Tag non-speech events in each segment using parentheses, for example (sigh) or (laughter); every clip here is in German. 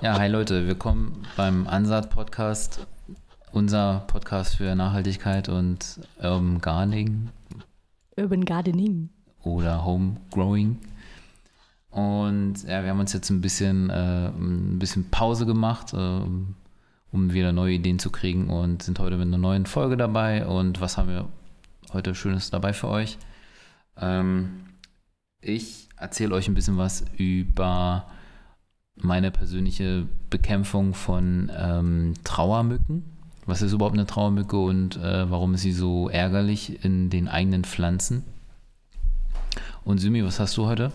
Ja, hi Leute, willkommen beim Ansat Podcast, unser Podcast für Nachhaltigkeit und Urban Gardening Urban Gardening. oder Home Growing. Und ja, wir haben uns jetzt ein bisschen, äh, ein bisschen Pause gemacht, äh, um wieder neue Ideen zu kriegen und sind heute mit einer neuen Folge dabei. Und was haben wir heute Schönes dabei für euch? Ähm, ich erzähle euch ein bisschen was über meine persönliche Bekämpfung von ähm, Trauermücken. Was ist überhaupt eine Trauermücke und äh, warum ist sie so ärgerlich in den eigenen Pflanzen? Und Simi, was hast du heute?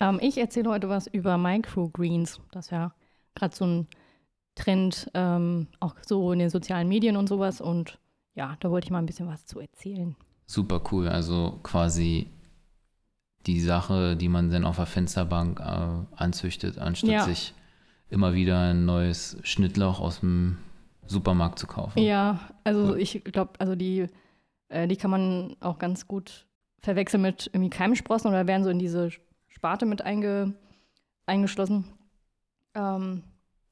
Ähm, ich erzähle heute was über Microgreens. Das ist ja gerade so ein Trend, ähm, auch so in den sozialen Medien und sowas. Und ja, da wollte ich mal ein bisschen was zu erzählen. Super cool. Also quasi die Sache, die man dann auf der Fensterbank äh, anzüchtet, anstatt Ja. sich immer wieder ein neues Schnittlauch aus dem Supermarkt zu kaufen. Ja, also Cool. ich glaube, also die, äh, die kann man auch ganz gut verwechseln mit irgendwie Keimsprossen oder werden so in diese Sparte mit einge, eingeschlossen. Ähm,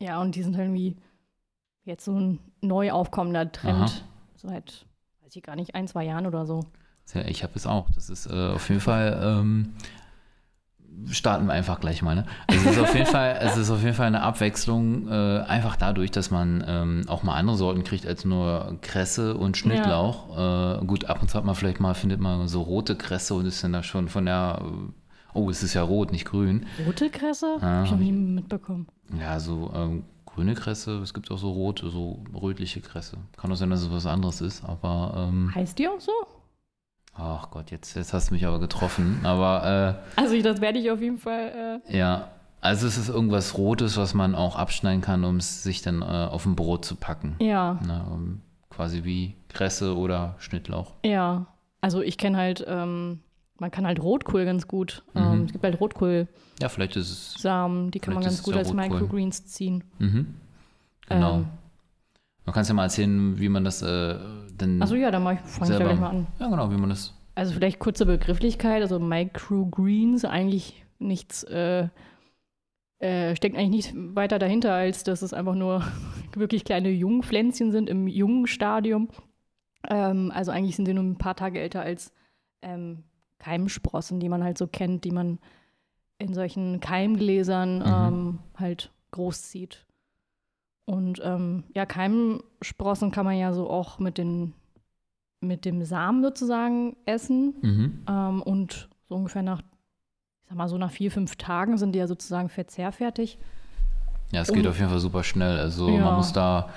ja, und die sind halt irgendwie jetzt so ein neu aufkommender Trend Aha. seit, weiß ich gar nicht, ein, zwei Jahren oder so. Ja, ich habe es auch. Das ist äh, auf jeden Fall. Ähm, starten wir einfach gleich mal. Ne? Also es ist auf jeden Fall, (laughs) es ist auf jeden Fall eine Abwechslung, äh, einfach dadurch, dass man ähm, auch mal andere Sorten kriegt als nur Kresse und Schnittlauch. Äh, gut, ab und zu hat man vielleicht mal findet man so rote Kresse und ist dann da schon von der. Äh, oh, es ist ja rot, nicht grün. Rote Kresse? Ah, Hab ich noch hab nie mitbekommen. Ja, so ähm, grüne Kresse. Es gibt auch so rote, so rötliche Kresse. Kann auch sein, dass es was anderes ist, aber. Ähm, Heißt die auch so? Ach Gott, jetzt, jetzt hast du mich aber getroffen. Aber. Äh, Also das werde ich auf jeden Fall. Äh, Ja, also es ist irgendwas Rotes, was man auch abschneiden kann, um es sich dann äh, auf ein Brot zu packen. ja, Ne, um, quasi wie Kresse oder Schnittlauch. ja. Also ich kenne halt, ähm, man kann halt Rotkohl ganz gut. Mhm. Ähm, es gibt halt Rotkohlsamen, Ja, vielleicht ist es. die kann man ganz gut als Rotkohl. Microgreens ziehen. Mhm. Genau. Ähm. Man kann es ja mal erzählen, wie man das äh, denn. Also ja, dann fange ich da gleich mal an. Ja, genau, wie man das. Also vielleicht kurze Begrifflichkeit, also Microgreens, eigentlich nichts, äh, äh, steckt eigentlich nicht weiter dahinter, als dass es einfach nur (laughs) wirklich kleine Jungpflänzchen sind im jungen Stadium. Ähm, also eigentlich sind sie nur ein paar Tage älter als ähm, Keimsprossen, die man halt so kennt, die man in solchen Keimgläsern Mhm. ähm, halt großzieht. Und ähm, ja, Keimsprossen kann man ja so auch mit, den, mit dem Samen sozusagen essen. Mhm. Ähm, und so ungefähr nach, ich sag mal, so nach vier, fünf Tagen sind die ja sozusagen verzehrfertig. Ja, es geht Um- auf jeden Fall super schnell. Also Ja. man muss da.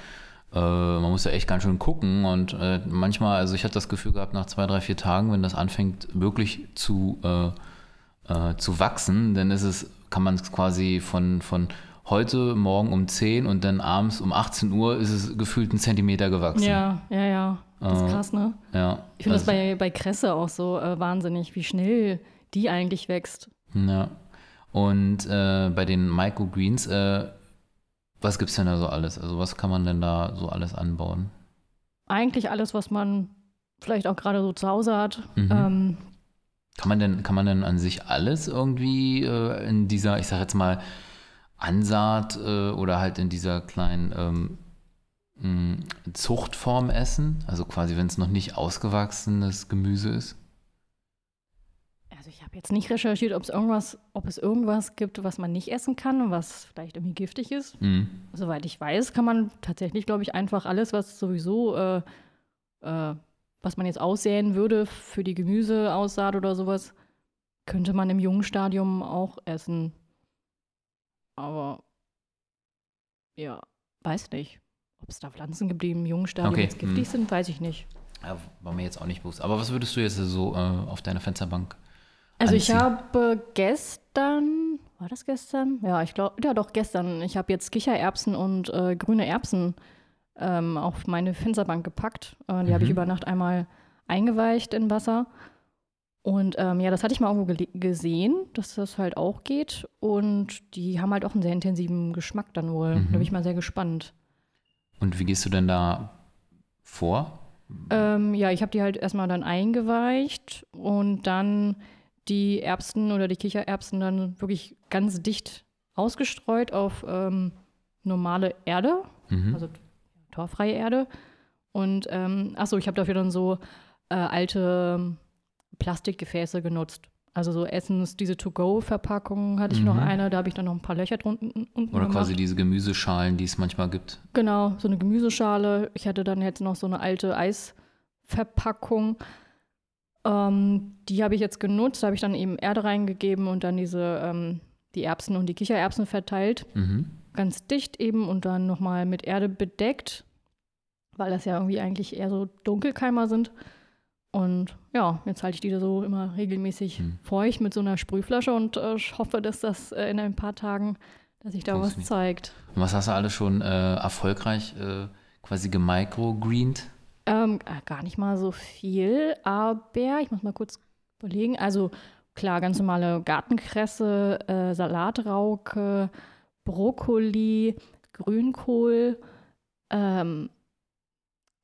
äh, Man muss da echt ganz schön gucken und äh, manchmal, also ich hatte das Gefühl gehabt, nach zwei, drei, vier Tagen, wenn das anfängt wirklich zu, äh, äh, zu wachsen, dann ist es, kann man es quasi von, von heute Morgen um 10 und dann abends um 18 Uhr ist es gefühlt einen Zentimeter gewachsen. Ja, ja, ja. Das ist Äh, krass, ne? Ja. Ich finde das also- bei, bei Kresse auch so äh, wahnsinnig, wie schnell die eigentlich wächst. Ja. Und äh, bei den Microgreens, äh, was gibt es denn da so alles? Also was kann man denn da so alles anbauen? Eigentlich alles, was man vielleicht auch gerade so zu Hause hat. Mhm. Ähm, Kann man denn, kann man denn an sich alles irgendwie äh, in dieser, ich sag jetzt mal, Ansaat äh, oder halt in dieser kleinen ähm, mh, Zuchtform essen? Also quasi, wenn es noch nicht ausgewachsenes Gemüse ist? also ich habe jetzt nicht recherchiert, ob es irgendwas, ob es irgendwas gibt, was man nicht essen kann, was vielleicht irgendwie giftig ist. Mhm. Soweit ich weiß, kann man tatsächlich, glaube ich, einfach alles, was sowieso, äh, äh, was man jetzt aussäen würde für die Gemüseaussaat oder sowas, könnte man im jungen Stadium auch essen. Aber ja, weiß nicht. Ob es da Pflanzen die im jungen Stadium Okay, jetzt giftig hm. sind, weiß ich nicht. Ja, war mir jetzt auch nicht bewusst. Aber was würdest du jetzt so äh, auf deiner Fensterbank? Also ich Anziehen. habe gestern, war das gestern? Ja, ich glaube, ja doch, gestern. Ich habe jetzt Kichererbsen und äh, grüne Erbsen ähm, auf meine Fensterbank gepackt. Äh, die habe ich Mhm. über Nacht einmal eingeweicht in Wasser. Und ähm, ja, das hatte ich mal irgendwo gesehen, dass das halt auch geht. Und die haben halt auch einen sehr intensiven Geschmack dann wohl. Mhm. Da bin ich mal sehr gespannt. Und wie gehst du denn da vor? Ähm, ja, ich habe die halt erstmal dann eingeweicht und dann die Erbsen oder die Kichererbsen dann wirklich ganz dicht ausgestreut auf ähm, normale Erde, Mhm. also torfreie Erde. Und ähm, achso, ich habe dafür dann so äh, alte Plastikgefäße genutzt. Also so Essens, diese To-Go-Verpackungen hatte ich noch Mhm. eine, da habe ich dann noch ein paar Löcher drunten unten Oder gemacht. quasi diese Gemüseschalen, die es manchmal gibt. Genau, so eine Gemüseschale. Ich hatte dann jetzt noch so eine alte Eisverpackung. Ähm, die habe ich jetzt genutzt, da habe ich dann eben Erde reingegeben und dann diese, ähm, die Erbsen und die Kichererbsen verteilt. Mhm. Ganz dicht eben und dann nochmal mit Erde bedeckt, weil das ja irgendwie eigentlich eher so Dunkelkeimer sind. Und ja, jetzt halte ich die da so immer regelmäßig Hm. feucht mit so einer Sprühflasche und äh, ich hoffe, dass das äh, in ein paar Tagen, dass sich da was zeigt. Und was hast du alles schon äh, erfolgreich äh, quasi gemicrogreened? Ähm, äh, gar nicht mal so viel, aber ich muss mal kurz überlegen. Also klar, ganz normale Gartenkresse, äh, Salatrauke, Brokkoli, Grünkohl, ähm,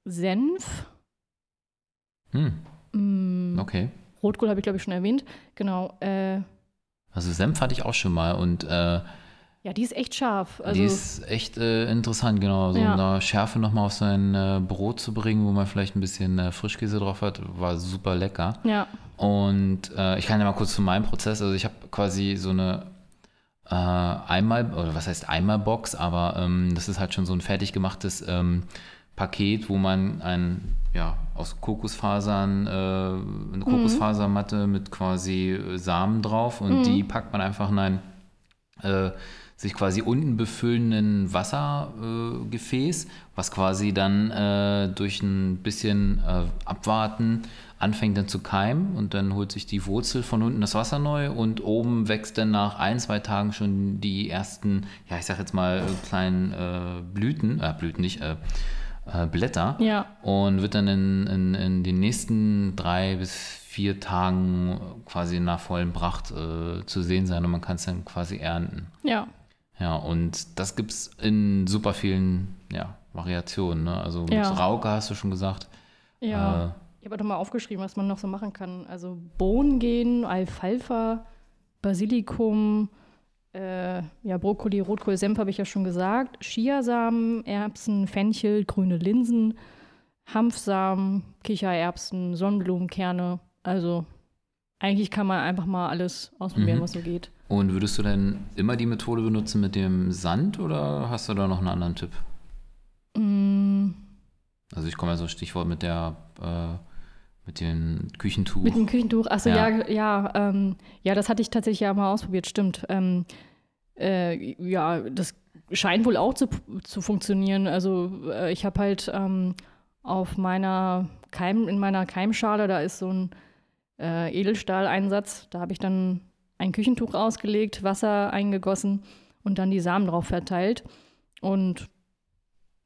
Senf, Hm, mm, okay. Rotkohl habe ich glaube ich schon erwähnt. Genau. Äh, Also Senf hatte ich auch schon mal und äh, ja, die ist echt scharf. Also, die ist echt äh, interessant, genau. So Ja. da Schärfe nochmal auf sein äh, Brot zu bringen, wo man vielleicht ein bisschen äh, Frischkäse drauf hat, war super lecker. ja, Und äh, ich kann ja mal kurz zu meinem Prozess. Also ich habe quasi so eine äh, einmal, oder was heißt Einmalbox, aber ähm, das ist halt schon so ein fertig gemachtes ähm, Paket, wo man ein, ja, aus Kokosfasern, äh, eine Kokosfasermatte mit quasi äh, Samen drauf und die packt man einfach in ein äh, sich quasi unten befüllenden Wassergefäß, äh, was quasi dann äh, durch ein bisschen äh, Abwarten anfängt dann zu keimen und dann holt sich die Wurzel von unten das Wasser neu und oben wächst dann nach ein, zwei Tagen schon die ersten, ja ich sag jetzt mal äh, kleinen äh, Blüten, äh, Blüten nicht, äh, Blätter ja, und wird dann in, in, in den nächsten drei bis vier Tagen quasi nach vollem Pracht äh, zu sehen sein und man kann es dann quasi ernten. ja, Ja, und das gibt es in super vielen ja, Variationen. Ne? Also mit Ja. Rauke hast du schon gesagt. ja. Äh, Ich habe doch mal aufgeschrieben, was man noch so machen kann. Also Bohnen gehen, Alfalfa, Basilikum, äh, ja, Brokkoli, Rotkohl, Senf habe ich ja schon gesagt. Chiasamen, Erbsen, Fenchel, grüne Linsen, Hanfsamen, Kichererbsen, Sonnenblumenkerne. Also eigentlich kann man einfach mal alles ausprobieren, Mhm. was so geht. Und würdest du denn immer die Methode benutzen mit dem Sand oder hast du da noch einen anderen Tipp? Mm, Also ich komme ja so Stichwort mit der äh, mit dem Küchentuch. Mit dem Küchentuch, achso, ja, Ja. ja, ähm, ja, das hatte ich tatsächlich ja mal ausprobiert, stimmt. Ähm, äh, ja, das scheint wohl auch zu, zu funktionieren. Also äh, ich habe halt ähm, auf meiner Keim, in meiner Keimschale, da ist so ein äh, Edelstahleinsatz, da habe ich dann ein Küchentuch ausgelegt, Wasser eingegossen und dann die Samen drauf verteilt und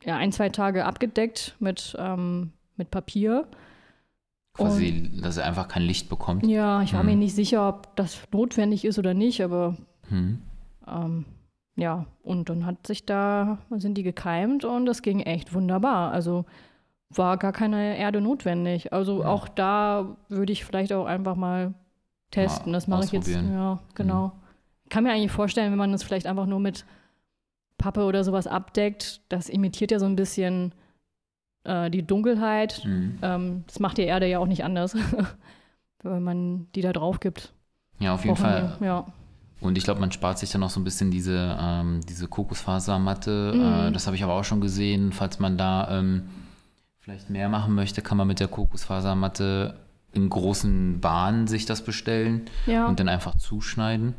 ja, ein, zwei Tage abgedeckt mit, ähm, mit Papier. Quasi, dass er einfach kein Licht bekommt. Ja, ich war Hm. mir nicht sicher, ob das notwendig ist oder nicht, aber Hm. ähm, ja, und dann hat sich da, sind die gekeimt und das ging echt wunderbar. Also war gar keine Erde notwendig. Also Ja. auch da würde ich vielleicht auch einfach mal testen. Mal das mache ich jetzt. Ja, genau. Ich kann mir eigentlich vorstellen, wenn man das vielleicht einfach nur mit Pappe oder sowas abdeckt, das imitiert ja so ein bisschen äh, die Dunkelheit. Hm. Ähm, das macht die Erde ja auch nicht anders, (laughs) wenn man die da drauf gibt. Ja, auf jeden Fall. Ja. Und ich glaube, man spart sich dann auch so ein bisschen diese, ähm, diese Kokosfasermatte. Mhm. Äh, das habe ich aber auch schon gesehen. Falls man da ähm, vielleicht mehr machen möchte, kann man mit der Kokosfasermatte in großen Bahnen sich das bestellen Ja, und dann einfach zuschneiden.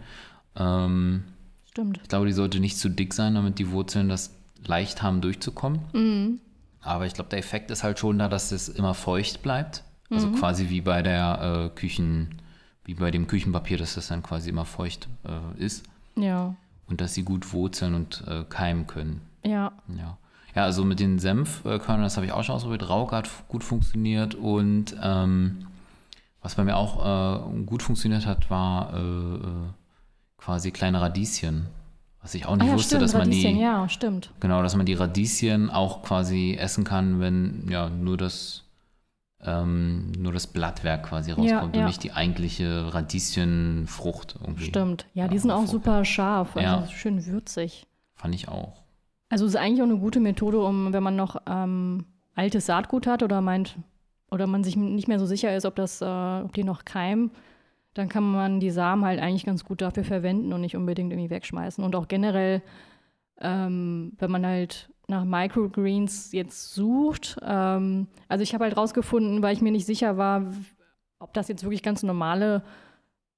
Ähm, stimmt. ich glaube, die sollte nicht zu dick sein, damit die Wurzeln das leicht haben, durchzukommen. Mhm. Aber ich glaube, der Effekt ist halt schon da, dass es immer feucht bleibt. Also Mhm. quasi wie bei der äh, Küchen, wie bei dem Küchenpapier, dass das dann quasi immer feucht äh, ist Ja, und dass sie gut wurzeln und äh, keimen können. ja, Ja. Ja, also mit den Senfkörnern, das habe ich auch schon ausprobiert. Rauke hat gut funktioniert und ähm, was bei mir auch äh, gut funktioniert hat, war äh, äh, quasi kleine Radieschen. Was ich auch Ah nicht ja, wusste, stimmt, dass man Radieschen, die ja, stimmt. Genau, dass man die Radieschen auch quasi essen kann, wenn ja nur das ähm, nur das Blattwerk quasi rauskommt Ja, und ja. nicht die eigentliche Radieschenfrucht irgendwie. Stimmt. Ja, die sind auch super scharf, also schön würzig. Fand ich auch. Also es ist eigentlich auch eine gute Methode, um, wenn man noch ähm, altes Saatgut hat oder meint, oder man sich nicht mehr so sicher ist, ob das, äh, ob die noch keimen, dann kann man die Samen halt eigentlich ganz gut dafür verwenden und nicht unbedingt irgendwie wegschmeißen. Und auch generell, ähm, wenn man halt nach Microgreens jetzt sucht, ähm, also ich habe halt rausgefunden, weil ich mir nicht sicher war, ob das jetzt wirklich ganz normale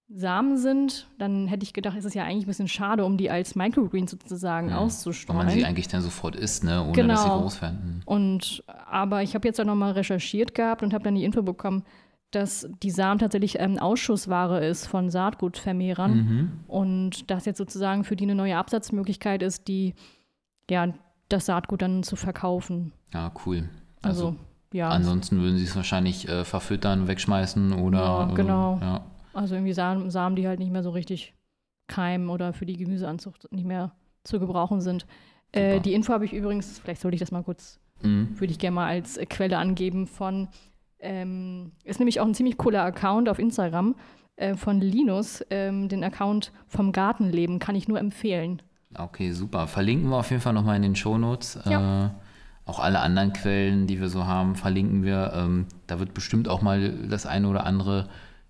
Samen sind, dann hätte ich gedacht, es ist ja eigentlich ein bisschen schade, um die als Microgreens sozusagen ja, auszustreuen. Weil man sie eigentlich dann sofort isst, ne? ohne genau. dass sie groß werden. Und, aber ich habe jetzt auch nochmal recherchiert gehabt und habe dann die Info bekommen, dass die Samen tatsächlich ähm, Ausschussware ist von Saatgutvermehrern mhm. und das jetzt sozusagen für die eine neue Absatzmöglichkeit ist, die ja das Saatgut dann zu verkaufen. Ja, cool. Also, also ja. Ansonsten würden sie es wahrscheinlich äh, verfüttern, wegschmeißen oder. Ja, genau. Äh, ja. Also irgendwie Samen, Samen, die halt nicht mehr so richtig keimen oder für die Gemüseanzucht nicht mehr zu gebrauchen sind. Äh, die Info habe ich übrigens, vielleicht sollte ich das mal kurz, mhm. würde ich gerne mal als Quelle angeben von, ähm, ist nämlich auch ein ziemlich cooler Account auf Instagram äh, von Linus, ähm, den Account vom Gartenleben, kann ich nur empfehlen. Okay, super. Verlinken wir auf jeden Fall nochmal in den Shownotes. Ja. Äh, auch alle anderen Quellen, die wir so haben, verlinken wir. Ähm, da wird bestimmt auch mal das eine oder andere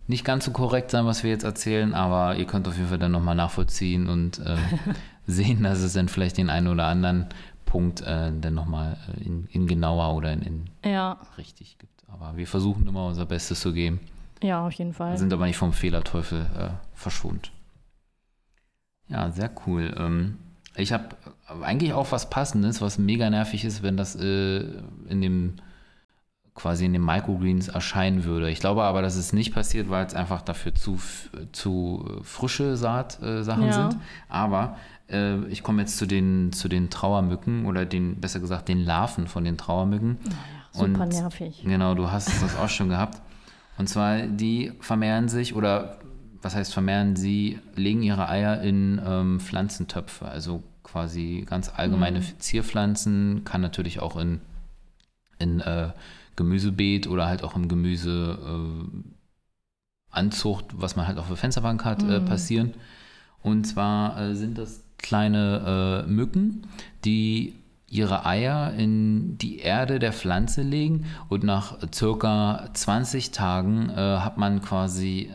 nicht ganz so korrekt sein, was wir jetzt erzählen, aber ihr könnt auf jeden Fall dann nochmal nachvollziehen und äh, (laughs) sehen, dass es dann vielleicht den einen oder anderen Punkt äh, dann nochmal äh, in, in genauer oder in, in ja. richtig gibt. Aber wir versuchen immer unser Bestes zu geben. Ja, auf jeden Fall. Sind aber nicht vom Fehlerteufel äh, verschont. Ja, sehr cool. Ähm, ich habe eigentlich auch was Passendes, was mega nervig ist, wenn das äh, in dem quasi in den Microgreens erscheinen würde. Ich glaube aber, dass es nicht passiert, weil es einfach dafür zu, zu frische Saatsachen äh, ja. sind. Aber äh, ich komme jetzt zu den, zu den Trauermücken oder den, besser gesagt, den Larven von den Trauermücken. Super Und, nervig. Genau, du hast das auch schon gehabt. Und zwar, die vermehren sich oder was heißt vermehren? Sie legen ihre Eier in ähm, Pflanzentöpfe, also quasi ganz allgemeine mhm. Zierpflanzen, kann natürlich auch in, in äh, Gemüsebeet oder halt auch im Gemüseanzucht, äh, was man halt auf der Fensterbank hat, äh, mhm. äh, passieren. Und zwar äh, sind das kleine äh, Mücken, die ihre Eier in die Erde der Pflanze legen und nach circa 20 Tagen äh, hat man quasi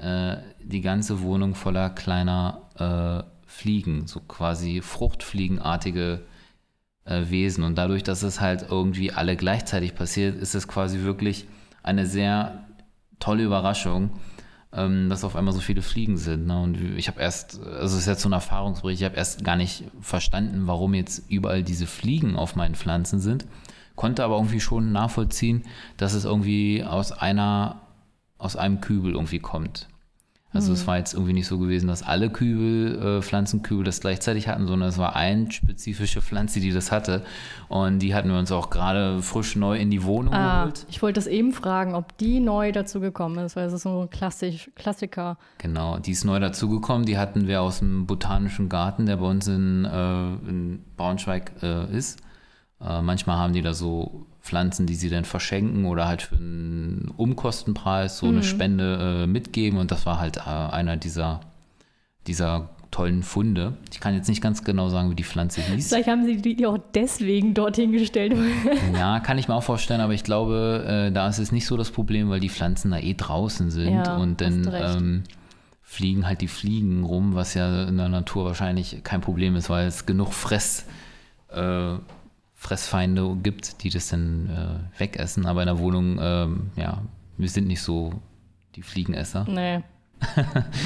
die ganze Wohnung voller kleiner Fliegen, so quasi fruchtfliegenartige äh, Wesen. Und dadurch, dass es halt irgendwie alle gleichzeitig passiert, ist es quasi wirklich eine sehr tolle Überraschung, ähm, dass auf einmal so viele Fliegen sind. Ne? Und ich habe erst, also es ist jetzt so ein Erfahrungsbericht, ich habe erst gar nicht verstanden, warum jetzt überall diese Fliegen auf meinen Pflanzen sind, konnte aber irgendwie schon nachvollziehen, dass es irgendwie aus einer, aus einem Kübel irgendwie kommt. Also mhm. es war jetzt irgendwie nicht so gewesen, dass alle Kübel, äh, Pflanzenkübel das gleichzeitig hatten, sondern es war eine spezifische Pflanze, die das hatte. Und die hatten wir uns auch gerade frisch neu in die Wohnung ah, geholt. Ich wollte das eben fragen, ob die neu dazugekommen ist, weil es ist so ein Klassisch, Klassiker. Genau, die ist neu dazugekommen. Die hatten wir aus dem Botanischen Garten, der bei uns in, äh, in Braunschweig äh, ist. Äh, manchmal haben die da so Pflanzen, die sie dann verschenken oder halt für einen Umkostenpreis so mhm. eine Spende äh, mitgeben. Und das war halt äh, einer dieser, dieser tollen Funde. Ich kann jetzt nicht ganz genau sagen, wie die Pflanze hieß. Vielleicht haben sie die auch deswegen dorthin gestellt. (laughs) ja, kann ich mir auch vorstellen, aber ich glaube, äh, da ist es nicht so das Problem, weil die Pflanzen da eh draußen sind ja, und dann ähm, fliegen halt die Fliegen rum, was ja in der Natur wahrscheinlich kein Problem ist, weil es genug Fress äh, Fressfeinde gibt, die das dann äh, wegessen. Aber in der Wohnung, ähm, ja, wir sind nicht so die Fliegenesser. Nee.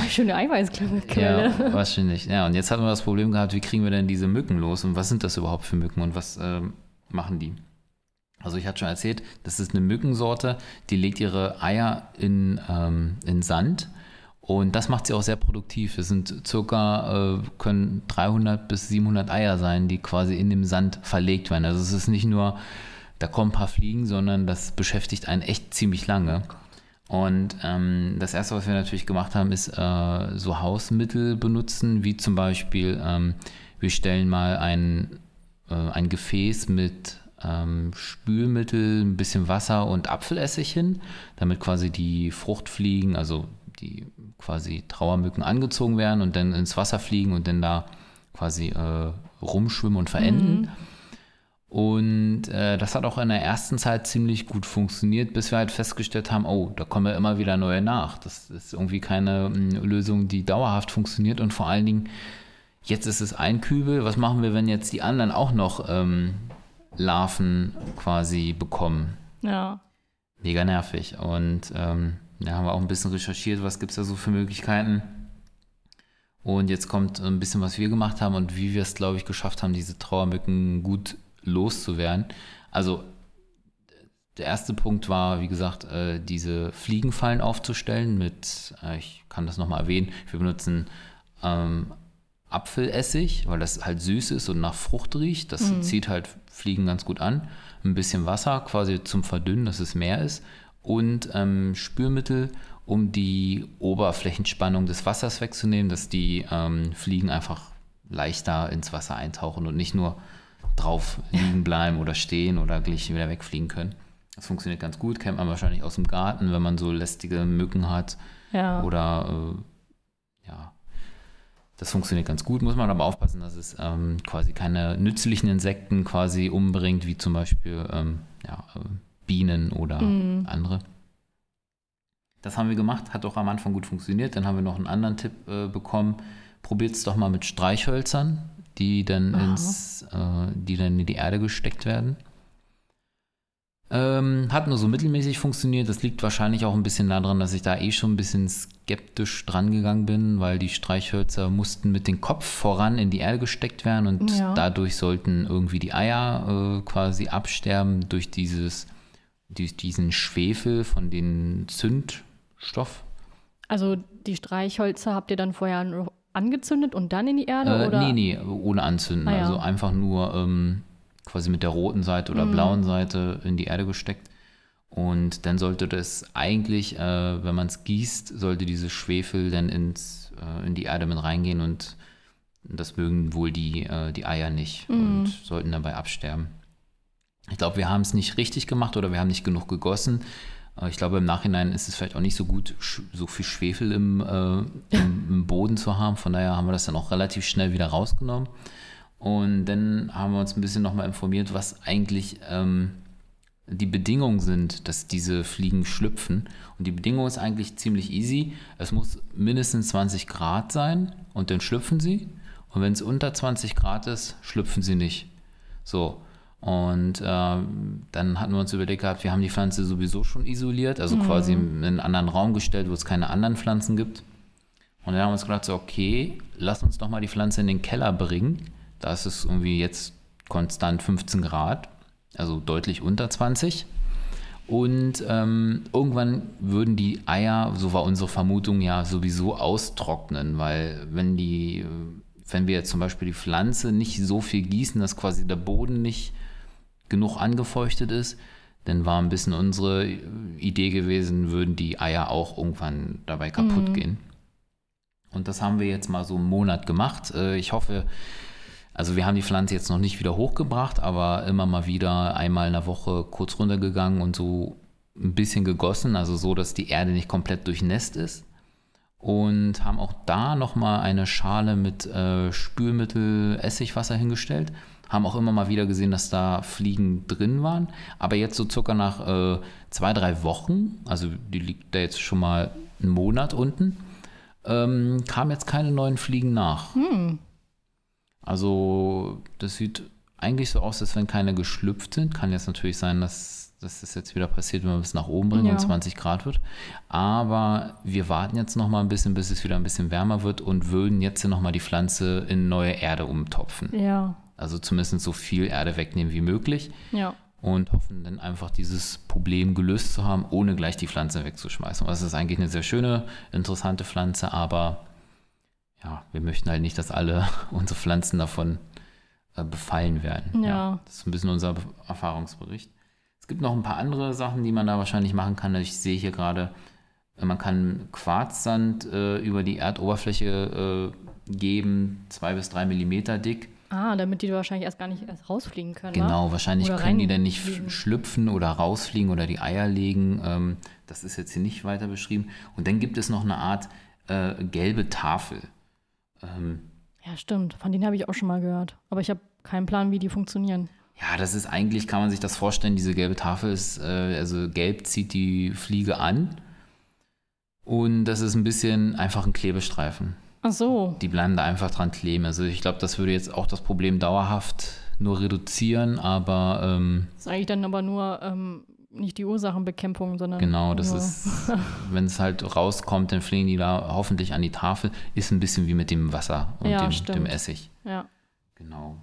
Schöne Eiweißquelle. Ja, wahrscheinlich. Ja, und jetzt hatten wir das Problem gehabt, wie kriegen wir denn diese Mücken los und was sind das überhaupt für Mücken und was ähm, machen die? Also ich hatte schon erzählt, das ist eine Mückensorte, die legt ihre Eier in, ähm, in Sand und das macht sie auch sehr produktiv. Es sind circa, äh, können 300 bis 700 Eier sein, die quasi in dem Sand verlegt werden. Also es ist nicht nur, da kommen ein paar Fliegen, sondern das beschäftigt einen echt ziemlich lange. Und ähm, das erste, was wir natürlich gemacht haben, ist äh, so Hausmittel benutzen, wie zum Beispiel, ähm, wir stellen mal ein, äh, ein Gefäß mit ähm, Spülmittel, ein bisschen Wasser und Apfelessig hin, damit quasi die Fruchtfliegen, also die quasi Trauermücken angezogen werden und dann ins Wasser fliegen und dann da quasi äh, rumschwimmen und verenden. Mhm. Und äh, das hat auch in der ersten Zeit ziemlich gut funktioniert, bis wir halt festgestellt haben, oh, da kommen ja immer wieder neue nach. Das ist irgendwie keine mh, Lösung, die dauerhaft funktioniert. Und vor allen Dingen, jetzt ist es ein Kübel. Was machen wir, wenn jetzt die anderen auch noch ähm, Larven quasi bekommen? Ja. Mega nervig. Und ähm, da haben wir auch ein bisschen recherchiert, was gibt es da so für Möglichkeiten. Und jetzt kommt ein bisschen, was wir gemacht haben und wie wir es, glaube ich, geschafft haben, diese Trauermücken gut loszuwerden. Also der erste Punkt war, wie gesagt, äh, diese Fliegenfallen aufzustellen mit, äh, ich kann das nochmal erwähnen, wir benutzen ähm, Apfelessig, weil das halt süß ist und nach Frucht riecht. Das mhm. zieht halt Fliegen ganz gut an. Ein bisschen Wasser quasi zum Verdünnen, dass es mehr ist. Und ähm, Spülmittel, um die Oberflächenspannung des Wassers wegzunehmen, dass die ähm, Fliegen einfach leichter ins Wasser eintauchen und nicht nur drauf liegen bleiben oder stehen oder gleich wieder wegfliegen können. Das funktioniert ganz gut, kennt man wahrscheinlich aus dem Garten, wenn man so lästige Mücken hat. Ja. Oder äh, ja, das funktioniert ganz gut, muss man aber aufpassen, dass es ähm, quasi keine nützlichen Insekten quasi umbringt, wie zum Beispiel ähm, ja, äh, Bienen oder mhm. andere. Das haben wir gemacht, hat auch am Anfang gut funktioniert. Dann haben wir noch einen anderen Tipp äh, bekommen. Probiert es doch mal mit Streichhölzern die dann, ins, äh, die dann in die Erde gesteckt werden. Ähm, hat nur so mittelmäßig funktioniert. Das liegt wahrscheinlich auch ein bisschen daran, dass ich da eh schon ein bisschen skeptisch dran gegangen bin, weil die Streichhölzer mussten mit dem Kopf voran in die Erde gesteckt werden und ja. dadurch sollten irgendwie die Eier äh, quasi absterben durch dieses, durch diesen Schwefel von den Zündstoff. Also die Streichhölzer habt ihr dann vorher angezündet und dann in die Erde? Äh, oder? Nee, nee, ohne anzünden. Ah, ja. Also einfach nur ähm, quasi mit der roten Seite oder mhm. blauen Seite in die Erde gesteckt. Und dann sollte das eigentlich, äh, wenn man es gießt, sollte dieses Schwefel dann ins, äh, in die Erde mit reingehen und das mögen wohl die, äh, die Eier nicht mhm. und sollten dabei absterben. Ich glaube, wir haben es nicht richtig gemacht oder wir haben nicht genug gegossen. Ich glaube, im Nachhinein ist es vielleicht auch nicht so gut, so viel Schwefel im, äh, im, (laughs) im, Boden zu haben. Von daher haben wir das dann auch relativ schnell wieder rausgenommen. Und dann haben wir uns ein bisschen nochmal informiert, was eigentlich ähm, die Bedingungen sind, dass diese Fliegen schlüpfen. Und die Bedingung ist eigentlich ziemlich easy. Es muss mindestens 20 Grad sein und dann schlüpfen sie. Und wenn es unter 20 Grad ist, schlüpfen sie nicht. So. Und äh, dann hatten wir uns überlegt gehabt, wir haben die Pflanze sowieso schon isoliert, also mhm. quasi in einen anderen Raum gestellt, wo es keine anderen Pflanzen gibt. Und dann haben wir uns gedacht, so, okay, lass uns doch mal die Pflanze in den Keller bringen. Da ist es irgendwie jetzt konstant 15 Grad, also deutlich unter 20. Und ähm, irgendwann würden die Eier, so war unsere Vermutung, ja sowieso austrocknen, weil wenn die, wenn wir jetzt zum Beispiel die Pflanze nicht so viel gießen, dass quasi der Boden nicht genug angefeuchtet ist, dann war ein bisschen unsere Idee gewesen, würden die Eier auch irgendwann dabei kaputt mhm. gehen. Und das haben wir jetzt mal so einen Monat gemacht. Äh, ich hoffe, also wir haben die Pflanze jetzt noch nicht wieder hochgebracht, aber immer mal wieder einmal in der Woche kurz runtergegangen und so ein bisschen gegossen, also so, dass die Erde nicht komplett durchnässt ist. Und haben auch da nochmal eine Schale mit äh, Spülmittel, Essigwasser hingestellt haben auch immer mal wieder gesehen, dass da Fliegen drin waren. Aber jetzt so circa nach äh, zwei, drei Wochen, also die liegt da jetzt schon mal einen Monat unten, ähm, kamen jetzt keine neuen Fliegen nach. Hm. Also das sieht eigentlich so aus, als wenn keine geschlüpft sind. Kann jetzt natürlich sein, dass, dass das jetzt wieder passiert, wenn wir es nach oben bringen ja. und 20 Grad wird. Aber wir warten jetzt noch mal ein bisschen, bis es wieder ein bisschen wärmer wird und würden jetzt noch mal die Pflanze in neue Erde umtopfen. Ja. Also zumindest so viel Erde wegnehmen wie möglich. Ja. Und hoffen dann einfach dieses Problem gelöst zu haben, ohne gleich die Pflanze wegzuschmeißen. Das ist eigentlich eine sehr schöne, interessante Pflanze, aber ja, wir möchten halt nicht, dass alle (laughs) unsere Pflanzen davon äh, befallen werden. Ja. ja. Das ist ein bisschen unser Erfahrungsbericht. Es gibt noch ein paar andere Sachen, die man da wahrscheinlich machen kann. Ich sehe hier gerade, man kann Quarzsand äh, über die Erdoberfläche äh, geben, zwei bis drei Millimeter dick. Ah, damit die wahrscheinlich erst gar nicht erst rausfliegen können. Genau, ne? wahrscheinlich oder können die dann nicht schlüpfen oder rausfliegen oder die Eier legen. Ähm, das ist jetzt hier nicht weiter beschrieben. Und dann gibt es noch eine Art äh, gelbe Tafel. Ähm, ja, stimmt. Von denen habe ich auch schon mal gehört. Aber ich habe keinen Plan, wie die funktionieren. Ja, das ist eigentlich, kann man sich das vorstellen, diese gelbe Tafel ist, äh, also gelb zieht die Fliege an und das ist ein bisschen einfach ein Klebestreifen. Ach so. Die bleiben da einfach dran kleben. Also ich glaube, das würde jetzt auch das Problem dauerhaft nur reduzieren, aber ähm, Das ist eigentlich dann aber nur ähm, nicht die Ursachenbekämpfung, sondern. genau, das ist, (laughs) wenn es halt rauskommt, dann fliegen die da hoffentlich an die Tafel. Ist ein bisschen wie mit dem Wasser und Ja, dem, dem Essig. Ja. Genau.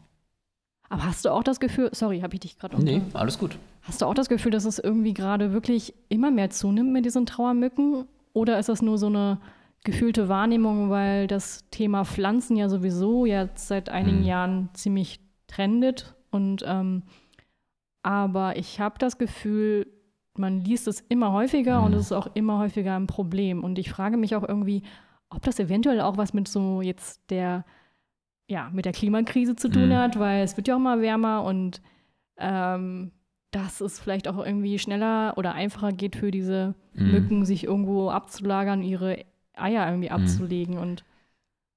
Aber hast du auch das Gefühl, sorry, habe ich dich gerade Nee, alles gut. Hast du auch das Gefühl, dass es irgendwie gerade wirklich immer mehr zunimmt mit diesen Trauermücken? Oder ist das nur so eine gefühlte Wahrnehmung, weil das Thema Pflanzen ja sowieso jetzt seit einigen Hm. Jahren ziemlich trendet? Und ähm, aber ich habe das Gefühl, man liest es immer häufiger und Hm. es ist auch immer häufiger ein Problem. Und ich frage mich auch irgendwie, ob das eventuell auch was mit so jetzt der, ja, mit der Klimakrise zu tun Hm. hat, weil es wird ja auch mal wärmer und ähm, dass es vielleicht auch irgendwie schneller oder einfacher geht für diese Mhm. Mücken, sich irgendwo abzulagern, ihre Eier irgendwie Mhm. abzulegen. Und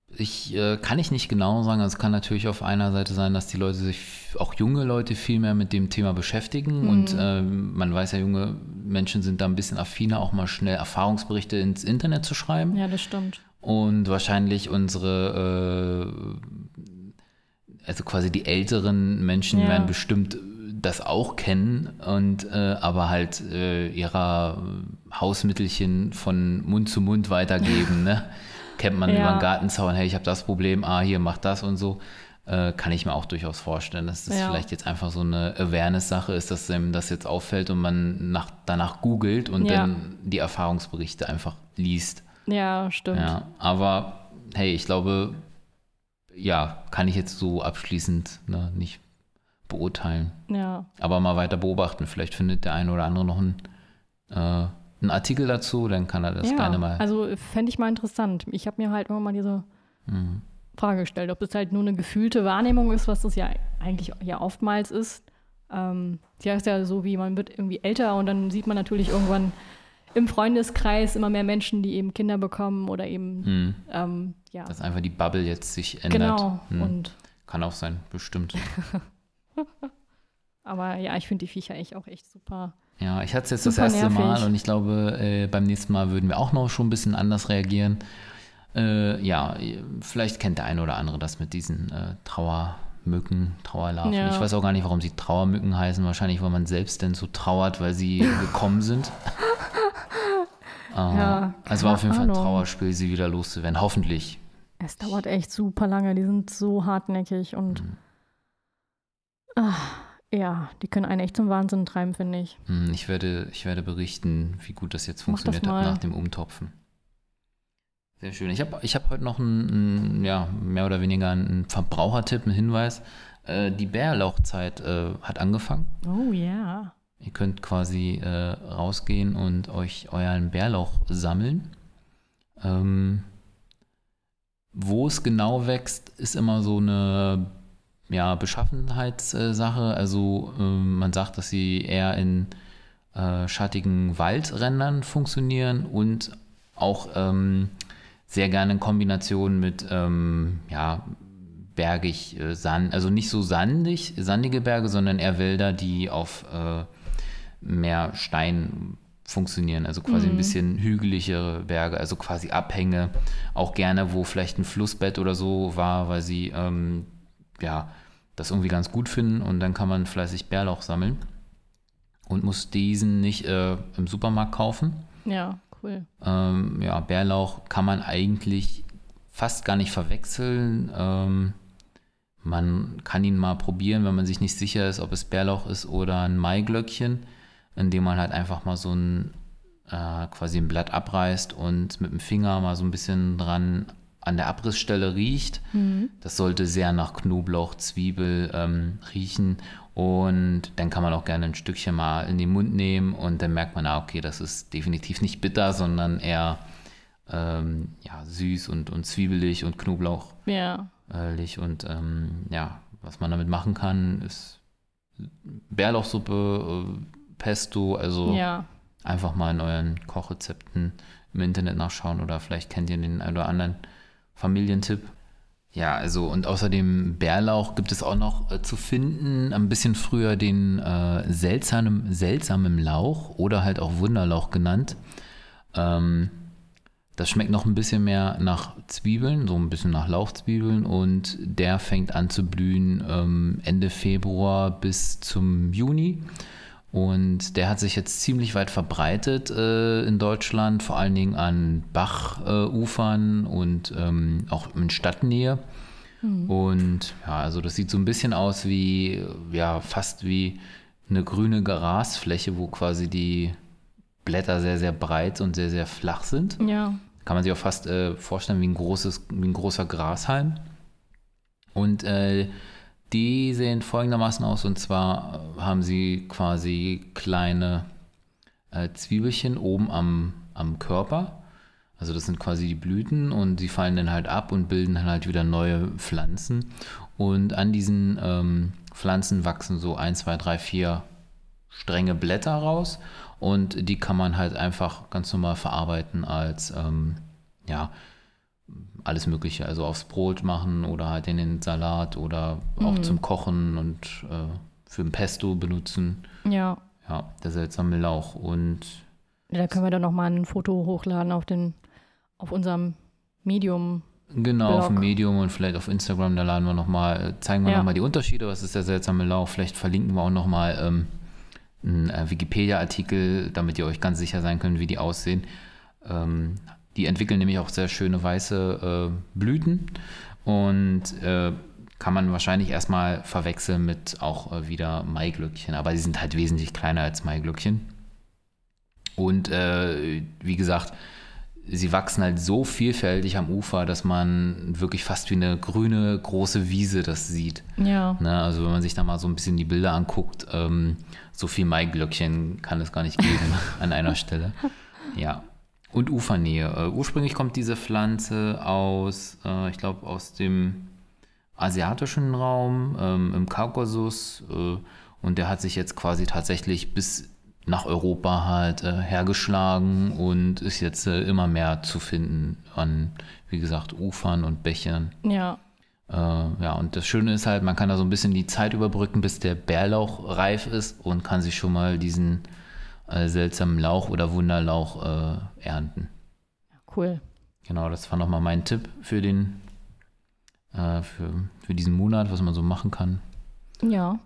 Ich äh, kann ich nicht genau sagen. Also Es kann natürlich auf einer Seite sein, dass die Leute sich, auch junge Leute, viel mehr mit dem Thema beschäftigen. Mhm. Und ähm, man weiß ja, junge Menschen sind da ein bisschen affiner, auch mal schnell Erfahrungsberichte ins Internet zu schreiben. ja, das stimmt. Und wahrscheinlich unsere, äh, also quasi die älteren Menschen Ja. werden bestimmt das auch kennen und äh, aber halt äh, ihrer Hausmittelchen von Mund zu Mund weitergeben, ne? (laughs) Kennt man Ja. über den Gartenzaun, hey, ich habe das Problem, ah, hier, mach das und so. Äh, kann ich mir auch durchaus vorstellen, dass das Ja. vielleicht jetzt einfach so eine Awareness-Sache ist, dass einem das jetzt auffällt und man nach, danach googelt und Ja. dann die Erfahrungsberichte einfach liest. Ja, stimmt. Ja, aber hey, ich glaube, ja, kann ich jetzt so abschließend ne, nicht beurteilen. Ja. Aber mal weiter beobachten. Vielleicht findet der eine oder andere noch einen, äh, einen Artikel dazu, dann kann er das ja. gerne mal. Also fände ich mal interessant. Ich habe mir halt immer mal diese Mhm. Frage gestellt, ob es halt nur eine gefühlte Wahrnehmung ist, was das ja eigentlich ja oftmals ist. Ähm, ja, ist ja so, wie man wird irgendwie älter und dann sieht man natürlich irgendwann im Freundeskreis immer mehr Menschen, die eben Kinder bekommen oder eben, Mhm. ähm, ja, Dass einfach die Bubble jetzt sich ändert. genau. Mhm. Und, Kann auch sein, bestimmt. (laughs) aber ja, ich finde die Viecher echt auch echt super. Ja, ich hatte es jetzt das erste Mal nervig. und ich glaube, äh, beim nächsten Mal würden wir auch noch schon ein bisschen anders reagieren. Äh, ja, vielleicht kennt der eine oder andere das mit diesen äh, Trauermücken, Trauerlarven. Ja. Ich weiß auch gar nicht, warum sie Trauermücken heißen. Wahrscheinlich, weil man selbst denn so trauert, weil sie (laughs) gekommen sind. (laughs) Ja, also war auf jeden keine Fall ein. Trauerspiel, sie wieder loszuwerden. Hoffentlich. Es dauert echt super lange, die sind so hartnäckig und Mhm. ah, ja, die können einen echt zum Wahnsinn treiben, finde ich. Hm, Ich werde, ich werde berichten, wie gut das jetzt Mach das funktioniert hat nach dem Umtopfen. Sehr schön. Ich habe ich hab heute noch einen, ja, mehr oder weniger einen Verbrauchertipp, einen Hinweis. Äh, die Bärlauchzeit äh, hat angefangen. Oh ja. Ihr könnt quasi äh, rausgehen und euch euren Bärlauch sammeln. Ähm, wo es genau wächst, ist immer so eine ja, Beschaffenheitssache. Also ähm, man sagt, dass sie eher in äh, schattigen Waldrändern funktionieren und auch ähm, sehr gerne in Kombination mit ähm, ja, bergig, äh, Sand, also nicht so sandig, sandige Berge, sondern eher Wälder, die auf äh, mehr Stein funktionieren, also quasi ein Mhm. bisschen hügeligere Berge, also quasi Abhänge, auch gerne, wo vielleicht ein Flussbett oder so war, weil sie ähm, ja das irgendwie ganz gut finden und dann kann man fleißig Bärlauch sammeln und muss diesen nicht äh, im Supermarkt kaufen. Ja, cool. Ähm, ja, Bärlauch kann man eigentlich fast gar nicht verwechseln. Ähm, man kann ihn mal probieren, wenn man sich nicht sicher ist, ob es Bärlauch ist oder ein Maiglöckchen, indem man halt einfach mal so ein äh, quasi ein Blatt abreißt und mit dem Finger mal so ein bisschen dran an der Abrissstelle riecht. Mhm. Das sollte sehr nach Knoblauch, Zwiebel ähm, riechen. Und dann kann man auch gerne ein Stückchen mal in den Mund nehmen und dann merkt man, ah, okay, das ist definitiv nicht bitter, sondern eher ähm, ja, süß und, und zwiebelig und knoblauchlich. Ja. Und ähm, ja, was man damit machen kann, ist Bärlauchsuppe, äh, Pesto, also Ja. einfach mal in euren Kochrezepten im Internet nachschauen oder vielleicht kennt ihr den einen oder anderen Familientipp. Ja, also und außerdem Bärlauch gibt es auch noch äh, zu finden. Ein bisschen früher den äh, seltsamen, seltsamen Lauch oder halt auch Wunderlauch genannt. Ähm, das schmeckt noch ein bisschen mehr nach Zwiebeln, so ein bisschen nach Lauchzwiebeln und der fängt an zu blühen ähm, Ende Februar bis zum Juni. Und der hat sich jetzt ziemlich weit verbreitet äh, in Deutschland, vor allen Dingen an Bachufern äh, und ähm, auch in Stadtnähe. Mhm. Und ja, also das sieht so ein bisschen aus wie, ja, fast wie eine grüne Grasfläche, wo quasi die Blätter sehr, sehr breit und sehr, sehr flach sind. Ja. Kann man sich auch fast äh, vorstellen wie ein, großes, wie ein großer Grashalm. Und äh, die sehen folgendermaßen aus, und zwar äh, haben sie quasi kleine äh, Zwiebelchen oben am, am Körper. Also das sind quasi die Blüten und sie fallen dann halt ab und bilden dann halt wieder neue Pflanzen. Und an diesen ähm, Pflanzen wachsen so 1, 2, 3, 4 strenge Blätter raus und die kann man halt einfach ganz normal verarbeiten als ähm, ja, alles Mögliche, also aufs Brot machen oder halt in den Salat oder auch mhm. zum Kochen und äh, für ein Pesto benutzen. Ja. Ja, der seltsame Lauch. Und ja, da können wir dann nochmal ein Foto hochladen auf, den, auf unserem Medium. Genau, Blog. auf dem Medium und vielleicht auf Instagram, da laden wir nochmal, zeigen wir ja. nochmal die Unterschiede, was ist der seltsame Lauch. Vielleicht verlinken wir auch nochmal ähm, einen äh, Wikipedia-Artikel, damit ihr euch ganz sicher sein könnt, wie die aussehen. Ähm, die entwickeln nämlich auch sehr schöne weiße äh, Blüten und äh, kann man wahrscheinlich erstmal verwechseln mit auch äh, wieder Maiglöckchen, aber sie sind halt wesentlich kleiner als Maiglöckchen. Und äh, wie gesagt, sie wachsen halt so vielfältig am Ufer, dass man wirklich fast wie eine grüne große Wiese das sieht. Ja. Ne, also wenn man sich da mal so ein bisschen die Bilder anguckt, ähm, so viel Maiglöckchen kann es gar nicht geben (laughs) an einer Stelle. Ja. Und Ufernähe. Uh, ursprünglich kommt diese Pflanze aus, uh, ich glaube, aus dem asiatischen Raum, ähm, im Kaukasus. Äh, und der hat sich jetzt quasi tatsächlich bis nach Europa halt äh, hergeschlagen und ist jetzt äh, immer mehr zu finden an, wie gesagt, Ufern und Bächern. Ja. Äh, ja, und das Schöne ist halt, man kann da so ein bisschen die Zeit überbrücken, bis der Bärlauch reif ist und kann sich schon mal diesen äh, seltsamen Lauch oder Wunderlauch äh, ernten. Cool. Genau, das war nochmal mein Tipp für den, äh, für, für diesen Monat, was man so machen kann. Ja.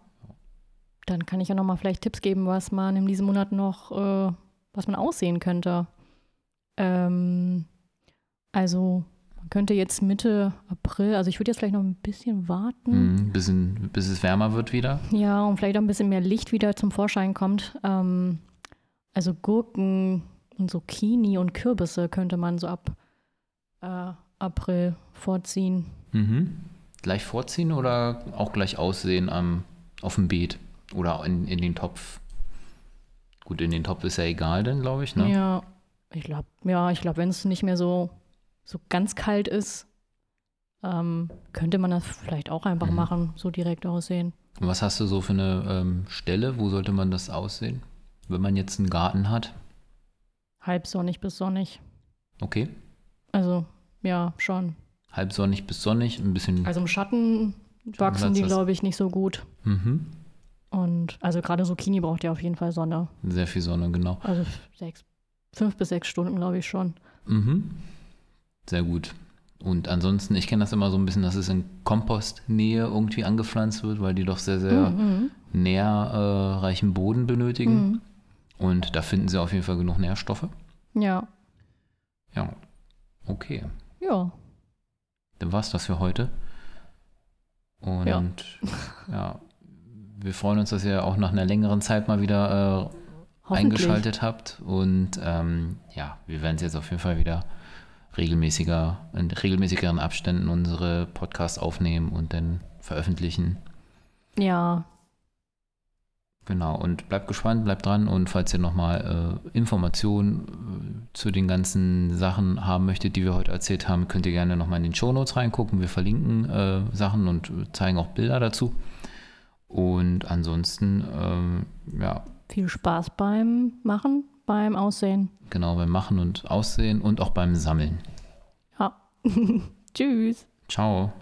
Dann kann ich ja nochmal vielleicht Tipps geben, was man in diesem Monat noch, äh, was man aussehen könnte. Ähm, also man könnte jetzt Mitte April, also ich würde jetzt vielleicht noch ein bisschen warten. Mm, bisschen, bis es wärmer wird wieder. Ja, und vielleicht auch ein bisschen mehr Licht wieder zum Vorschein kommt. Ähm, also Gurken und Zucchini und Kürbisse könnte man so ab äh, April vorziehen. Mhm. Gleich vorziehen oder auch gleich aussehen am, auf dem Beet oder in, in den Topf? Gut, in den Topf ist ja egal dann, glaube ich, ne? Ja, ich glaube, ja, ich glaube, wenn es nicht mehr so, so ganz kalt ist, ähm, könnte man das vielleicht auch einfach mhm. machen, so direkt aussehen. Was hast du so für eine ähm, Stelle? Wo sollte man das aussehen? Wenn man jetzt einen Garten hat? Halb sonnig bis sonnig. Okay. Also, ja, schon. Halb sonnig bis sonnig, ein bisschen. Also im Schatten wachsen die, glaube ich, nicht so gut. Mhm. Und also gerade Zucchini braucht ja auf jeden Fall Sonne. Sehr viel Sonne, genau. Also sechs, fünf bis sechs Stunden, glaube ich schon. Mhm. Sehr gut. Und ansonsten, ich kenne das immer so ein bisschen, dass es in Kompostnähe irgendwie angepflanzt wird, weil die doch sehr, sehr mhm. nährreichen Boden benötigen. Mhm. Und da finden sie auf jeden Fall genug Nährstoffe. Ja. Ja. Okay. Ja. Dann war es das für heute. Und ja. (laughs) ja. wir freuen uns, dass ihr auch nach einer längeren Zeit mal wieder äh, eingeschaltet habt. Und ähm, ja, wir werden es jetzt auf jeden Fall wieder regelmäßiger, in regelmäßigeren Abständen unsere Podcasts aufnehmen und dann veröffentlichen. Ja, Genau, und bleibt gespannt, bleibt dran und falls ihr nochmal äh, Informationen äh, zu den ganzen Sachen haben möchtet, die wir heute erzählt haben, könnt ihr gerne nochmal in den Show Notes reingucken. Wir verlinken äh, Sachen und zeigen auch Bilder dazu. Und ansonsten, ähm, ja. Viel Spaß beim Machen, beim Aussehen. Genau, beim Machen und Aussehen und auch beim Sammeln. Ja. (laughs) Tschüss. Ciao.